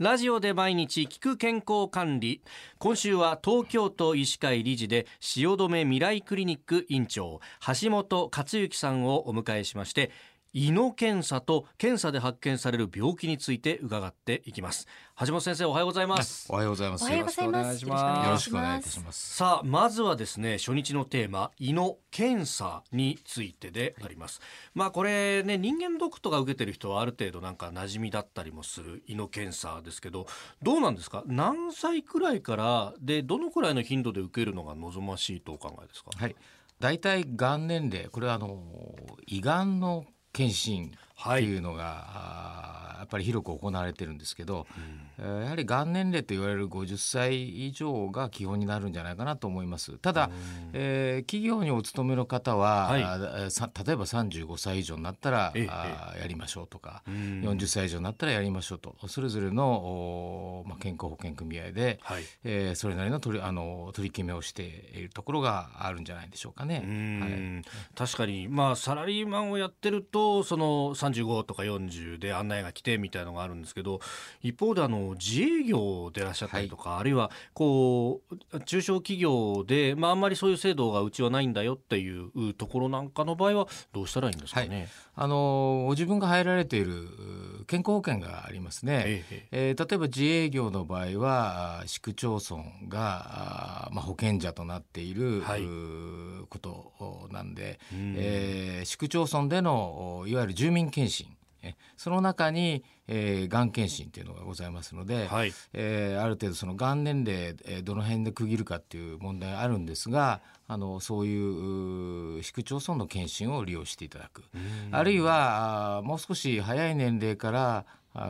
ラジオで毎日聞く健康管理。今週は東京都医師会理事で汐留未来クリニック院長橋本克之さんをお迎えしまして胃の検査と検査で発見される病気について伺っていきます。橋本先生おはようございます。おはようございます。おはようございます。よろしくお願いします。よろしくお願いいたします。さあまずはですね初日のテーマ胃の検査についてであります、まあこれね人間ドックとか受けてる人はある程度なんか馴染みだったりもする胃の検査ですけどどうなんですか？何歳くらいからでどのくらいの頻度で受けるのが望ましいとお考えですか？はい。大体がん年齢これはあの胃がんの検診っていうのが、はい、やっぱり広く行われてるんですけど、うん、やはりがん年齢と言われる50歳以上が基本になるんじゃないかなと思います。ただ、うん、えー、企業にお勤めの方は、はい、例えば35歳以上になったら、ええ、やりましょうとか、うん、40歳以上になったらやりましょうと。それぞれの、まあ、健康保険組合で、はい、えー、それなりの取りあの取り決めをしているところがあるんじゃないでしょうかね。はい、確かに、まあ、サラリーマンをやってるとその35とか40で案内が来てみたいのがあるんですけど一方であの自営業でいらっしゃったりとか、はい、あるいはこう中小企業で、まあ、あんまりそういう制度がうちはないんだよっていうところなんかの場合はどうしたらいいんですかね？はい、あのご自分が入られている健康保険がありますね、えええー、例えば自営業の場合は市区町村がまあ、保険者となっている、はい、ことなんで、えー、市区町村でのいわゆる住民検診その中に、えー、がん検診っていうのがございますので、はい、えー、ある程度そのがん年齢、えー、どの辺で区切るかっていう問題があるんですがあのそういう市区町村の検診を利用していただく。あるいはもう少し早い年齢から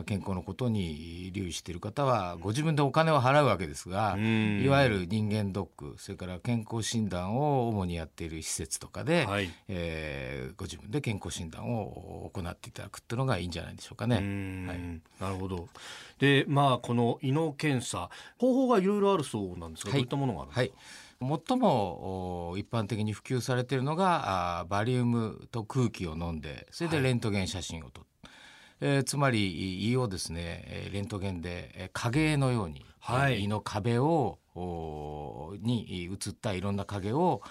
健康のことに留意している方はご自分でお金を払うわけですがいわゆる人間ドックそれから健康診断を主にやっている施設とかで、はい、えー、ご自分で健康診断を行っていただくっていうのがいいんじゃないでしょうかね。はい、なるほど。でまあこの胃の検査方法がいろいろあるそうなんですが、はい、どういったものがあるんですか、はい。最も一般的に普及されているのがバリウムと空気を飲んでそれでレントゲン写真を撮っえー、つまり胃をですねレントゲンで影絵のように、はい、胃の壁をに映ったいろんな影を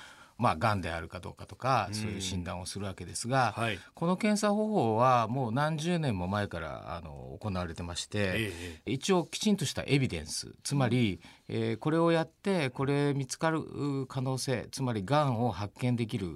まあ、がんであるかどうかとか、そういう診断をするわけですが、はい、この検査方法はもう何十年も前からあの行われてまして、ええ、一応きちんとしたエビデンスつまり、えー、これをやってこれ見つかる可能性つまりがんを発見できる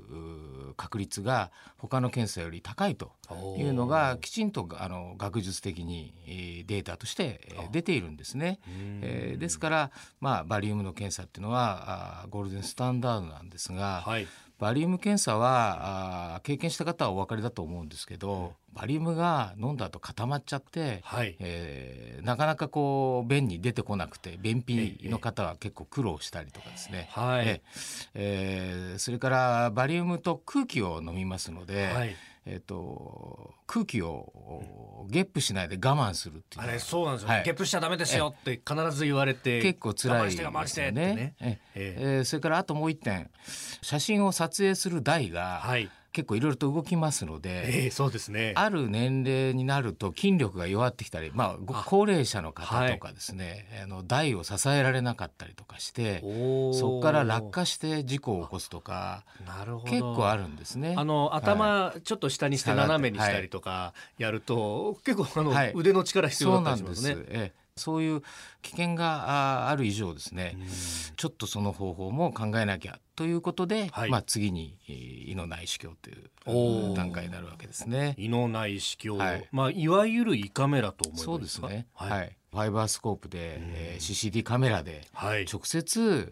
確率が他の検査より高いというのがきちんとあの学術的にデータとして出ているんですね。えー、ですから、まあ、バリウムの検査っていうのはゴールデンスタンダードなんですが、はい、バリウム検査はあ経験した方はお分かりだと思うんですけど、バリウムが飲んだ後固まっちゃって、はい、えー、なかなかこう便に出てこなくて便秘の方は結構苦労したりとかですね、はい、えー、それからバリウムと空気を飲みますので、はいえーと、空気をゲップしないで我慢するっていう。あれそうなんですよ、はい、ゲップしちゃダメですよって必ず言われて結構辛いですよね。え。えー、それからあともう一点。写真を撮影する台が、はい結構いろいろと動きますので、えー、そうですね。ある年齢になると筋力が弱ってきたり、まあ、高齢者の方とかですね、はい、あの台を支えられなかったりとかしてそこから落下して事故を起こすとかなるほど。結構あるんですね。あの頭、ちょっと下にして斜めにしたりとかやると、はい、結構あの、腕の力必要だったりしますね。ええそういう危険がある以上ですね、ちょっとその方法も考えなきゃということで、はい、まあ次に胃の内視鏡という段階になるわけですね。胃の内視鏡、はい、まあいわゆる胃カメラと思いますそうですね。はい、はい。ファイバースコープで、えー、CCD カメラで直接、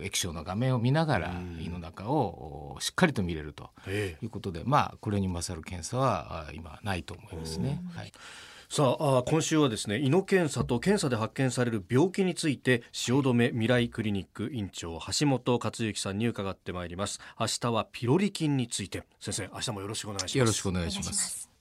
はい、液晶の画面を見ながら胃の中をしっかりと見れるということで、まあこれに勝る検査は今ないと思いますね。はいさあ今週はですね胃の検査と検査で発見される病気について汐留未来クリニック院長橋本克之さんに伺ってまいります。明日はピロリ菌について。先生明日もよろしくお願いします。よろしくお願いします。